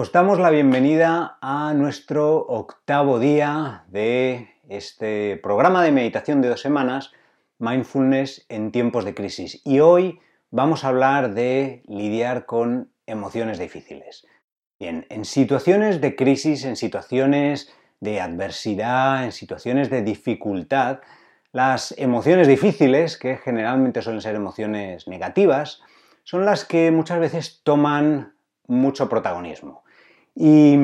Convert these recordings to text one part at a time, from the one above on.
Os damos la bienvenida a nuestro octavo día de este programa de meditación de dos semanas, Mindfulness en tiempos de crisis. Y hoy vamos a hablar de lidiar con emociones difíciles. Bien, en situaciones de crisis, en situaciones de adversidad, en situaciones de dificultad, las emociones difíciles, que generalmente suelen ser emociones negativas, son las que muchas veces toman mucho protagonismo. Y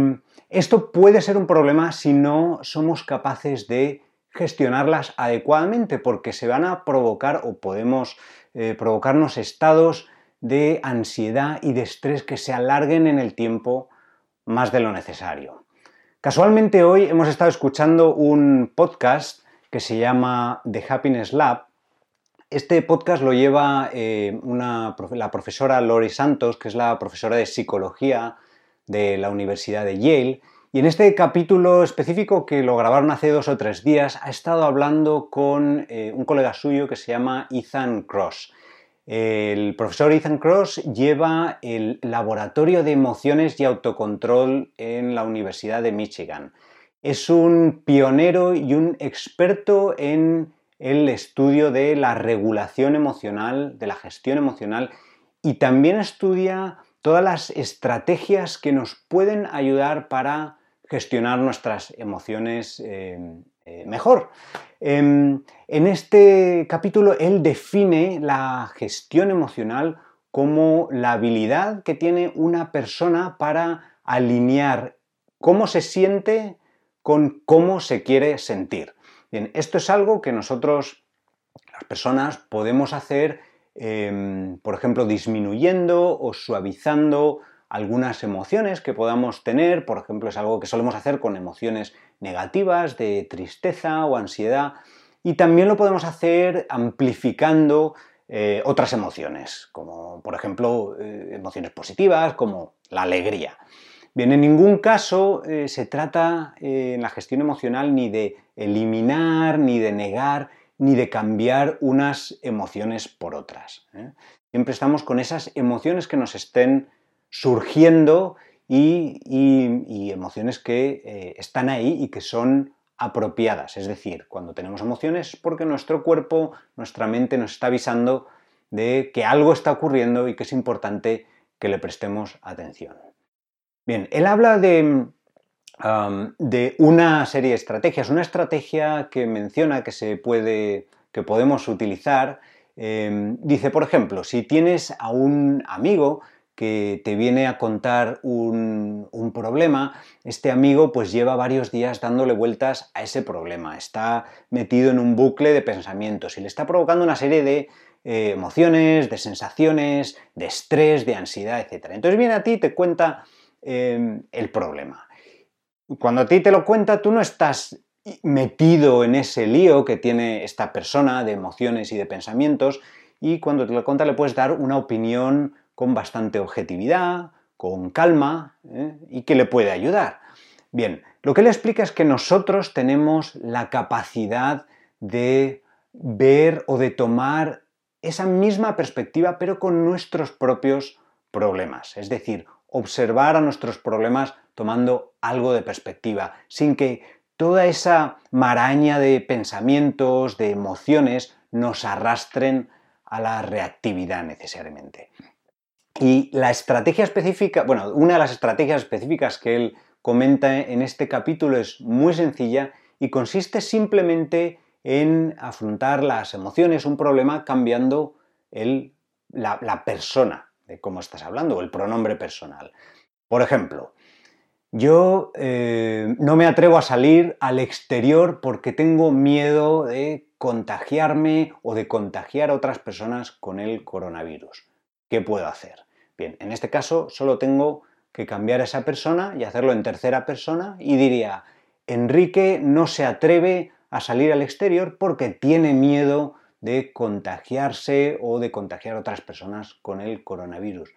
esto puede ser un problema si no somos capaces de gestionarlas adecuadamente, porque se van a provocar o podemos eh, provocarnos estados de ansiedad y de estrés que se alarguen en el tiempo más de lo necesario. Casualmente hoy hemos estado escuchando un podcast que se llama The Happiness Lab. Este podcast lo lleva eh, la profesora Lori Santos, que es la profesora de psicología de la Universidad de Yale. Y en este capítulo específico que lo grabaron hace dos o tres días, ha estado hablando con eh, un colega suyo que se llama Ethan Cross. El profesor Ethan Cross lleva el Laboratorio de Emociones y Autocontrol en la Universidad de Michigan. Es un pionero y un experto en el estudio de la regulación emocional, de la gestión emocional y también estudia todas las estrategias que nos pueden ayudar para gestionar nuestras emociones eh, eh, mejor. Em, en este capítulo él define la gestión emocional como la habilidad que tiene una persona para alinear cómo se siente con cómo se quiere sentir. Bien, esto es algo que nosotros, las personas, podemos hacer Em, por ejemplo, disminuyendo o suavizando algunas emociones que podamos tener, por ejemplo, es algo que solemos hacer con emociones negativas, de tristeza o ansiedad, y también lo podemos hacer amplificando eh, otras emociones, como por ejemplo eh, emociones positivas, como la alegría. Bien, en ningún caso eh, se trata en la gestión emocional ni de eliminar ni de negar ni de cambiar unas emociones por otras. ¿eh? Siempre estamos con esas emociones que nos estén surgiendo y, emociones que eh, están ahí y que son apropiadas. Es decir, cuando tenemos emociones es porque nuestro cuerpo, nuestra mente nos está avisando de que algo está ocurriendo y que es importante que le prestemos atención. Bien, él habla de, de una serie de estrategias. Una estrategia que menciona que se puede, que podemos utilizar, em, dice, por ejemplo, si tienes a un amigo que te viene a contar un, problema, este amigo pues lleva varios días dándole vueltas a ese problema, está metido en un bucle de pensamientos y le está provocando una serie de eh, emociones, de sensaciones, de estrés, de ansiedad, etc. Entonces viene a ti y te cuenta em, el problema. Cuando a ti te lo cuenta, tú no estás metido en ese lío que tiene esta persona de emociones y de pensamientos y cuando te lo cuenta le puedes dar una opinión con bastante objetividad, con calma ¿eh? y que le puede ayudar. Bien, lo que le explica es que nosotros tenemos la capacidad de ver o de tomar esa misma perspectiva pero con nuestros propios problemas, es decir, observar a nuestros problemas tomando algo de perspectiva, sin que toda esa maraña de pensamientos, de emociones, nos arrastren a la reactividad necesariamente. Y la estrategia específica, bueno, una de las estrategias específicas que él comenta en este capítulo es muy sencilla y consiste simplemente en afrontar las emociones, un problema cambiando la, la persona de cómo estás hablando o el pronombre personal. Por ejemplo, yo eh, no me atrevo a salir al exterior porque tengo miedo de contagiarme o de contagiar a otras personas con el coronavirus. ¿Qué puedo hacer? Bien, en este caso solo tengo que cambiar a esa persona y hacerlo en tercera persona y diría, Enrique no se atreve a salir al exterior porque tiene miedo de contagiarse o de contagiar a otras personas con el coronavirus.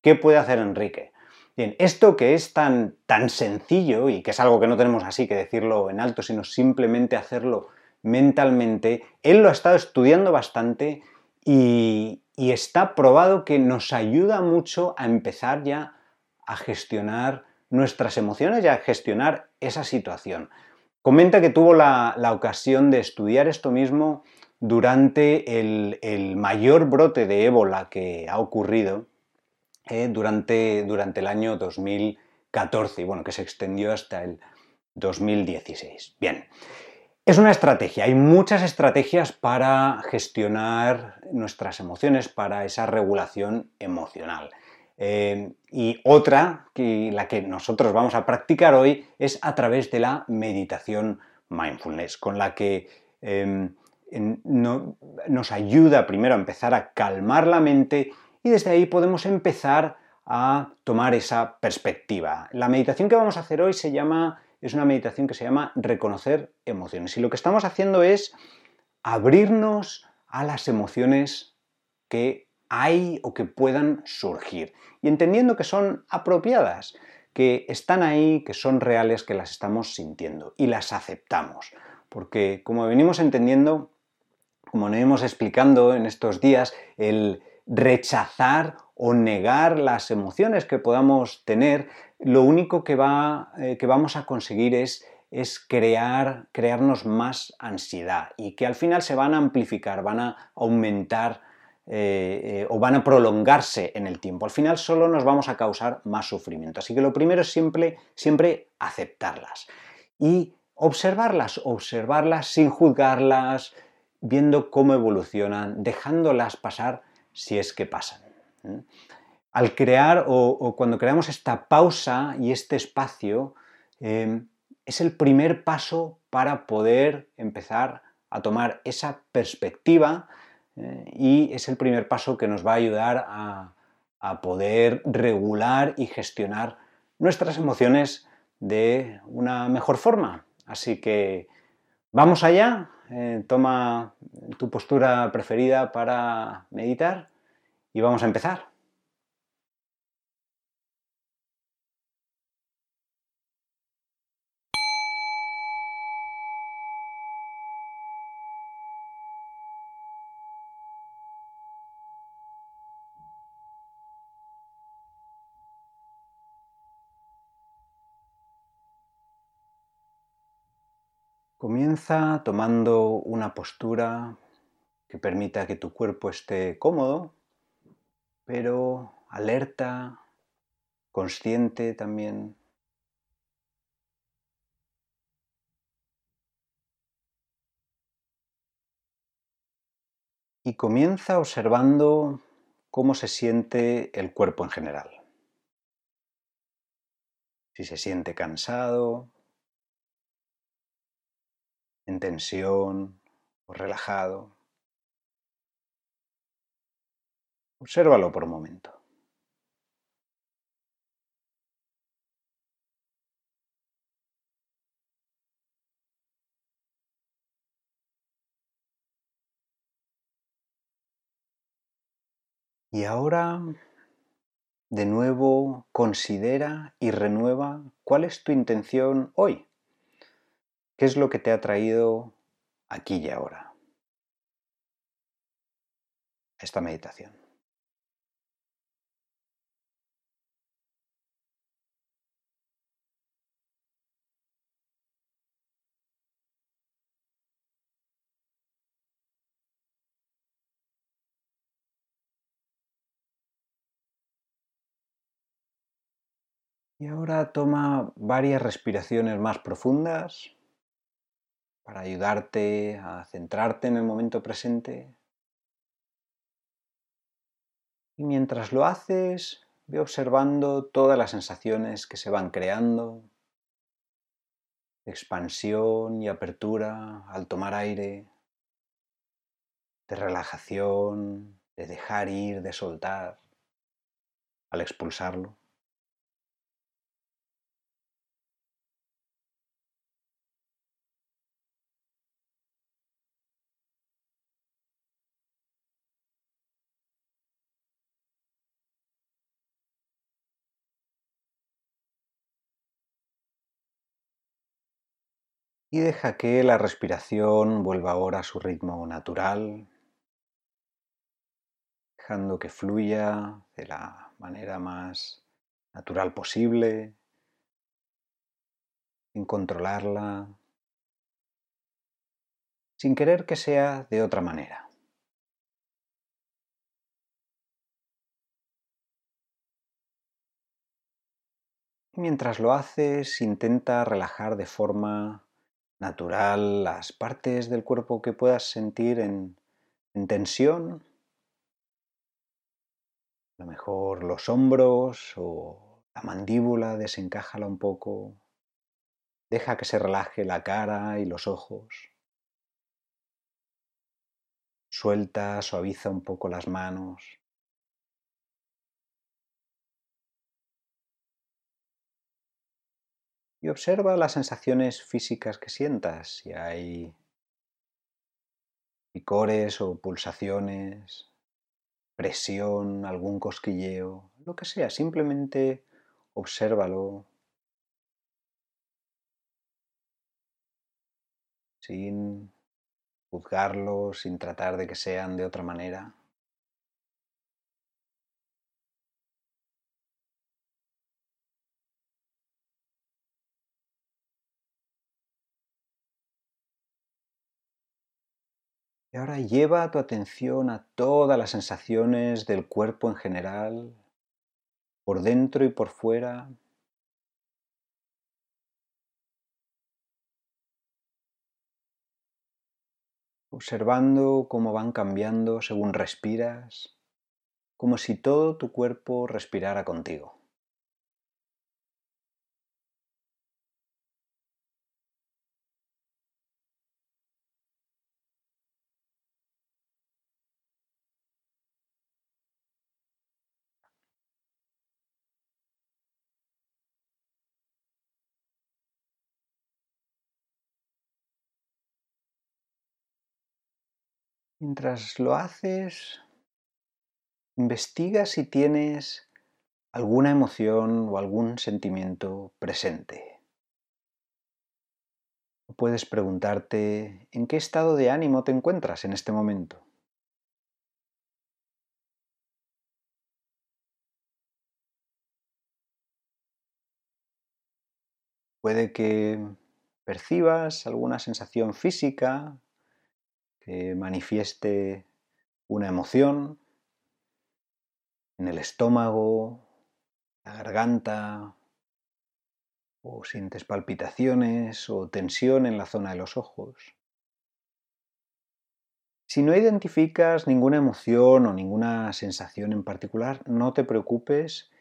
¿Qué puede hacer Enrique? Bien, esto que es tan, tan sencillo y que es algo que no tenemos así que decirlo en alto, sino simplemente hacerlo mentalmente, él lo ha estado estudiando bastante y, está probado que nos ayuda mucho a empezar ya a gestionar nuestras emociones y a gestionar esa situación. Comenta que tuvo la, ocasión de estudiar esto mismo durante el, mayor brote de ébola que ha ocurrido eh, durante, durante el año 2014 y bueno, que se extendió hasta el 2016. Bien, es una estrategia, hay muchas estrategias para gestionar nuestras emociones, para esa regulación emocional. Eh, y otra, que, la que nosotros vamos a practicar hoy, es a través de la meditación mindfulness, con la que nos ayuda primero a empezar a calmar la mente y desde ahí podemos empezar a tomar esa perspectiva. La meditación que vamos a hacer hoy se llama es una meditación que se llama reconocer emociones. Y lo que estamos haciendo es abrirnos a las emociones que hay o que puedan surgir. Y entendiendo que son apropiadas, que están ahí, que son reales, que las estamos sintiendo y las aceptamos. Porque como venimos entendiendo, como venimos explicando en estos días, el rechazar o negar las emociones que podamos tener lo único que, va, eh, que vamos a conseguir es, es crear, crearnos más ansiedad y que al final se van a amplificar, van a aumentar eh, eh, o van a prolongarse en el tiempo. Al final solo nos vamos a causar más sufrimiento. Así que lo primero es siempre, siempre aceptarlas y observarlas, observarlas sin juzgarlas, viendo cómo evolucionan, dejándolas pasar si es que pasan al crear o, cuando creamos esta pausa y este espacio, em, es el primer paso para poder empezar a tomar esa perspectiva eh, y es el primer paso que nos va a ayudar a, poder regular y gestionar nuestras emociones de una mejor forma. Así que vamos allá, eh, toma tu postura preferida para meditar y vamos a empezar. Comienza tomando una postura que permita que tu cuerpo esté cómodo, pero alerta, consciente también. Y comienza observando cómo se siente el cuerpo en general. Si se siente cansado, en tensión o relajado. Obsérvalo por un momento. Y ahora, de nuevo, considera y renueva cuál es tu intención hoy. ¿Qué es lo que te ha traído aquí y ahora? Esta meditación. Y ahora toma varias respiraciones más profundas para ayudarte a centrarte en el momento presente. Y mientras lo haces, ve observando todas las sensaciones que se van creando, expansión y apertura al tomar aire, de relajación, de dejar ir, de soltar al expulsarlo. Y deja que la respiración vuelva ahora a su ritmo natural, dejando que fluya de la manera más natural posible, en controlarla, sin querer que sea de otra manera. Mientras lo haces, intenta relajar de forma natural las partes del cuerpo que puedas sentir en, tensión. A lo mejor los hombros o la mandíbula, desencájala un poco. Deja que se relaje la cara y los ojos. Suelta, suaviza un poco las manos. Y observa las sensaciones físicas que sientas, si hay picores o pulsaciones, presión, algún cosquilleo, lo que sea, simplemente obsérvalo sin juzgarlo, sin tratar de que sean de otra manera. Y ahora lleva tu atención a todas las sensaciones del cuerpo en general, por dentro y por fuera. Observando cómo van cambiando según respiras, como si todo tu cuerpo respirara contigo. Mientras lo haces, investiga si tienes alguna emoción o algún sentimiento presente. Puedes preguntarte en qué estado de ánimo te encuentras en este momento. Puede que percibas alguna sensación física que manifieste una emoción en el estómago, la garganta, o sientes palpitaciones o tensión en la zona de los ojos. Si no identificas ninguna emoción o ninguna sensación en particular, no te preocupes,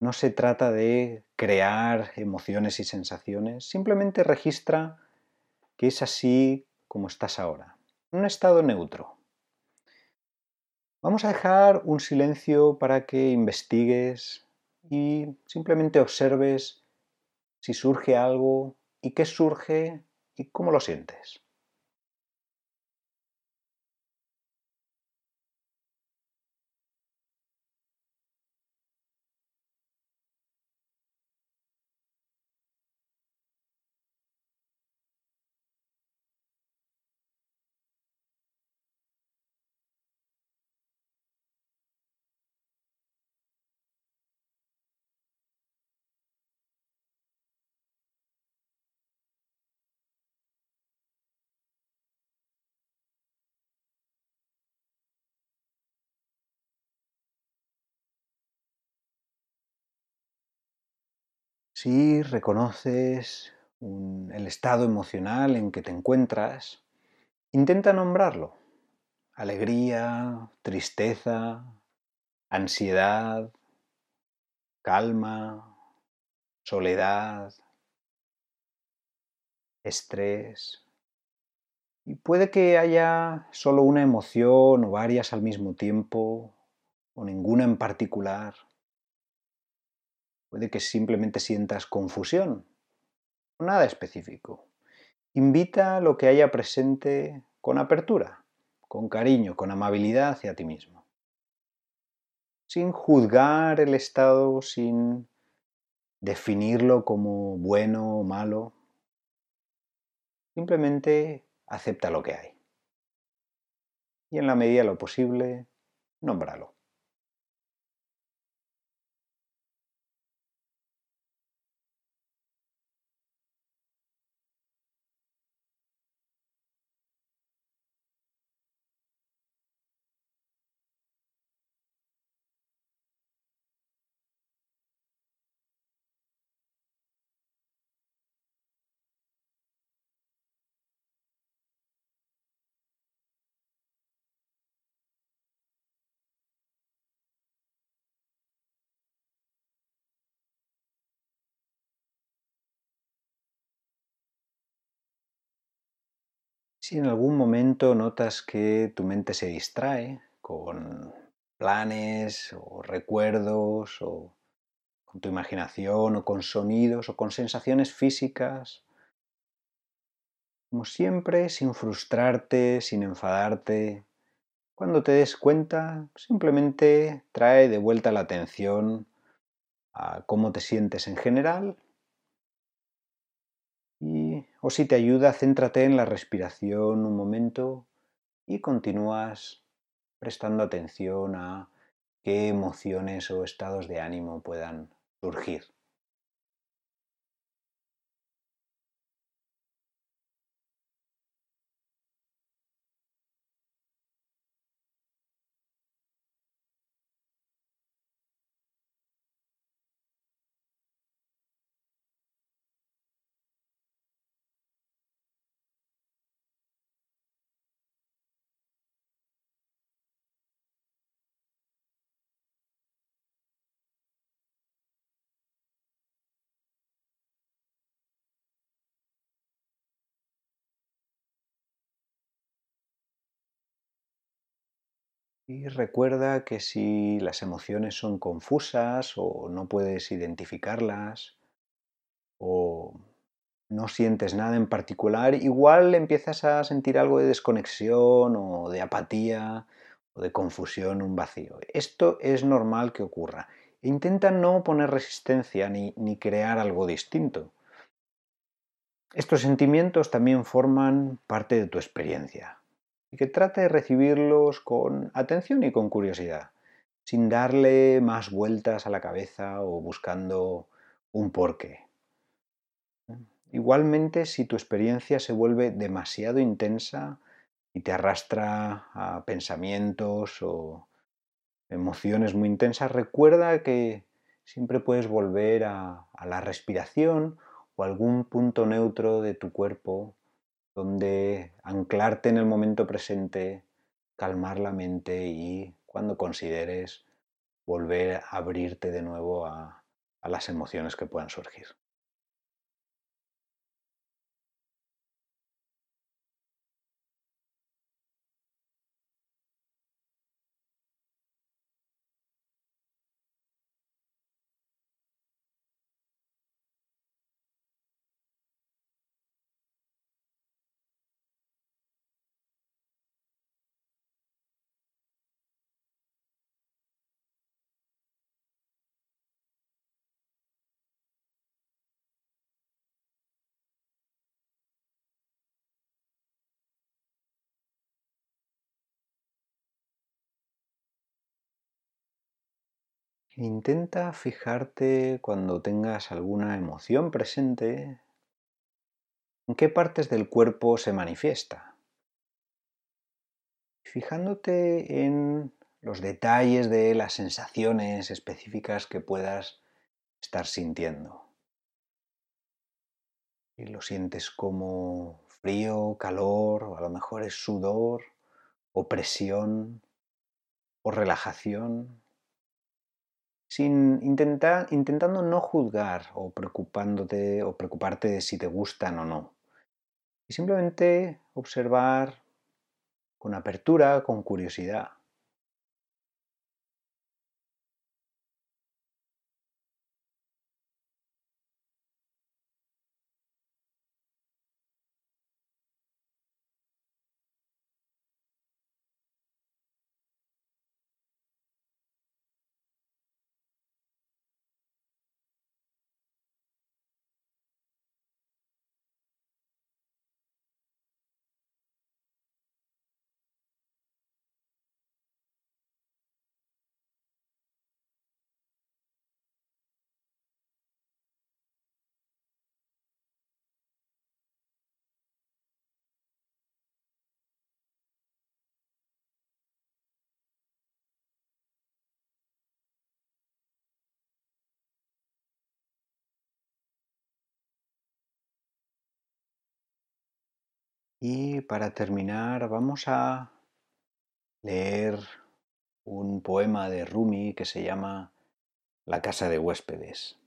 no se trata de crear emociones y sensaciones, simplemente registra que es así como estás ahora un estado neutro. Vamos a dejar un silencio para que investigues y simplemente observes si surge algo y qué surge y cómo lo sientes. Si reconoces el estado emocional en que te encuentras, intenta nombrarlo. Alegría, tristeza, ansiedad, calma, soledad, estrés. Y puede que haya solo una emoción o varias al mismo tiempo, o ninguna en particular. Puede que simplemente sientas confusión, nada específico. Invita lo que haya presente con apertura, con cariño, con amabilidad hacia ti mismo. Sin juzgar el estado, sin definirlo como bueno o malo. Simplemente acepta lo que hay. Y en la medida de lo posible, nómbralo. Si en algún momento notas que tu mente se distrae con planes o recuerdos o con tu imaginación o con sonidos o con sensaciones físicas, como siempre, sin frustrarte, sin enfadarte, cuando te des cuenta, simplemente trae de vuelta la atención a cómo te sientes en general o si te ayuda, céntrate en la respiración un momento y continúas prestando atención a qué emociones o estados de ánimo puedan surgir. Y recuerda que si las emociones son confusas o no puedes identificarlas o no sientes nada en particular, igual empiezas a sentir algo de desconexión o de apatía o de confusión, un vacío. Esto es normal que ocurra. Intenta no poner resistencia ni, ni crear algo distinto. Estos sentimientos también forman parte de tu experiencia y que trate de recibirlos con atención y con curiosidad, sin darle más vueltas a la cabeza o buscando un porqué. Igualmente, si tu experiencia se vuelve demasiado intensa y te arrastra a pensamientos o emociones muy intensas, recuerda que siempre puedes volver a, a la respiración o algún punto neutro de tu cuerpo donde anclarte en el momento presente, calmar la mente y cuando consideres volver a abrirte de nuevo a, a las emociones que puedan surgir. Intenta fijarte cuando tengas alguna emoción presente, en qué partes del cuerpo se manifiesta. Fijándote en los detalles de las sensaciones específicas que puedas estar sintiendo. Y lo sientes como frío, calor, o a lo mejor es sudor, o presión, o relajación sin intentar, intentando no juzgar o preocupándote o preocuparte de si te gustan o no. Y simplemente observar con apertura, con curiosidad. Y para terminar vamos a leer un poema de Rumi que se llama La casa de huéspedes.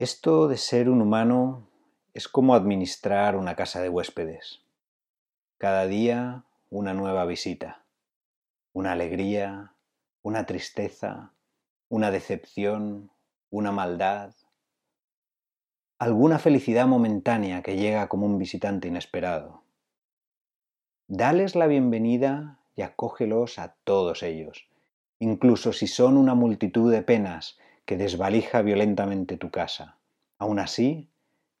Esto de ser un humano es como administrar una casa de huéspedes. Cada día una nueva visita, una alegría, una tristeza, una decepción, una maldad, alguna felicidad momentánea que llega como un visitante inesperado. Dales la bienvenida y acógelos a todos ellos, incluso si son una multitud de penas que desvalija violentamente tu casa. Aún así,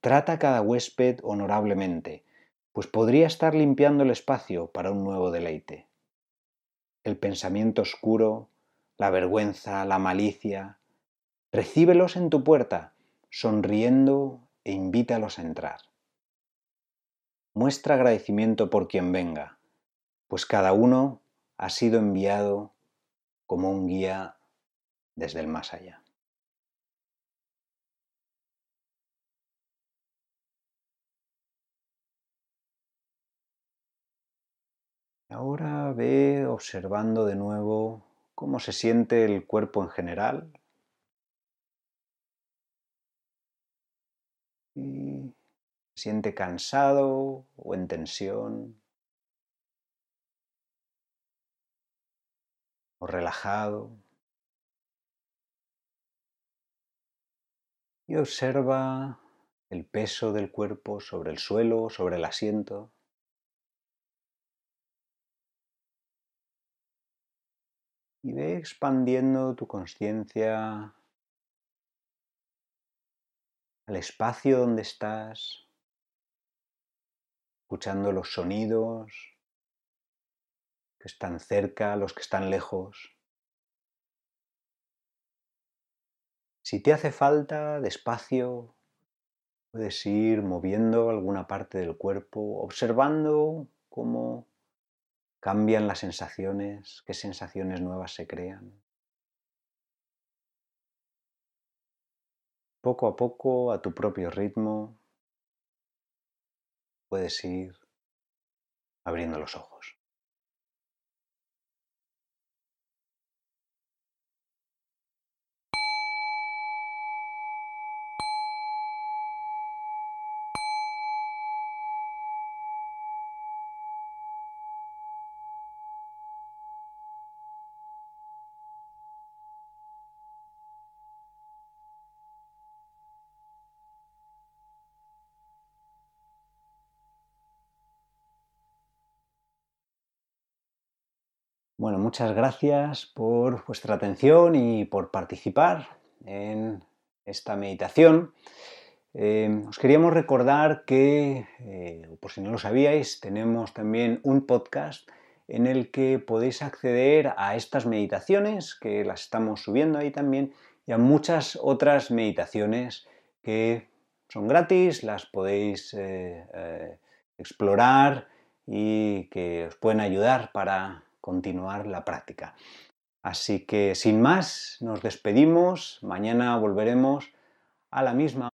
trata a cada huésped honorablemente, pues podría estar limpiando el espacio para un nuevo deleite. El pensamiento oscuro, la vergüenza, la malicia, recíbelos en tu puerta, sonriendo e invítalos a entrar. Muestra agradecimiento por quien venga, pues cada uno ha sido enviado como un guía desde el más allá. Ahora ve observando de nuevo cómo se siente el cuerpo en general. Y se siente cansado o en tensión. O relajado. Y observa el peso del cuerpo sobre el suelo, sobre el asiento. y ve expandiendo tu conciencia al espacio donde estás, escuchando los sonidos que están cerca, los que están lejos. Si te hace falta despacio, puedes ir moviendo alguna parte del cuerpo, observando cómo cambian las sensaciones, qué sensaciones nuevas se crean. Poco a poco, a tu propio ritmo, puedes ir abriendo los ojos. Bueno, muchas gracias por vuestra atención y por participar en esta meditación. Eh, os queríamos recordar que, eh, por si no lo sabíais, tenemos también un podcast en el que podéis acceder a estas meditaciones, que las estamos subiendo ahí también, y a muchas otras meditaciones que son gratis, las podéis eh, explorar y que os pueden ayudar para continuar la práctica. Así que sin más, nos despedimos. Mañana volveremos a la misma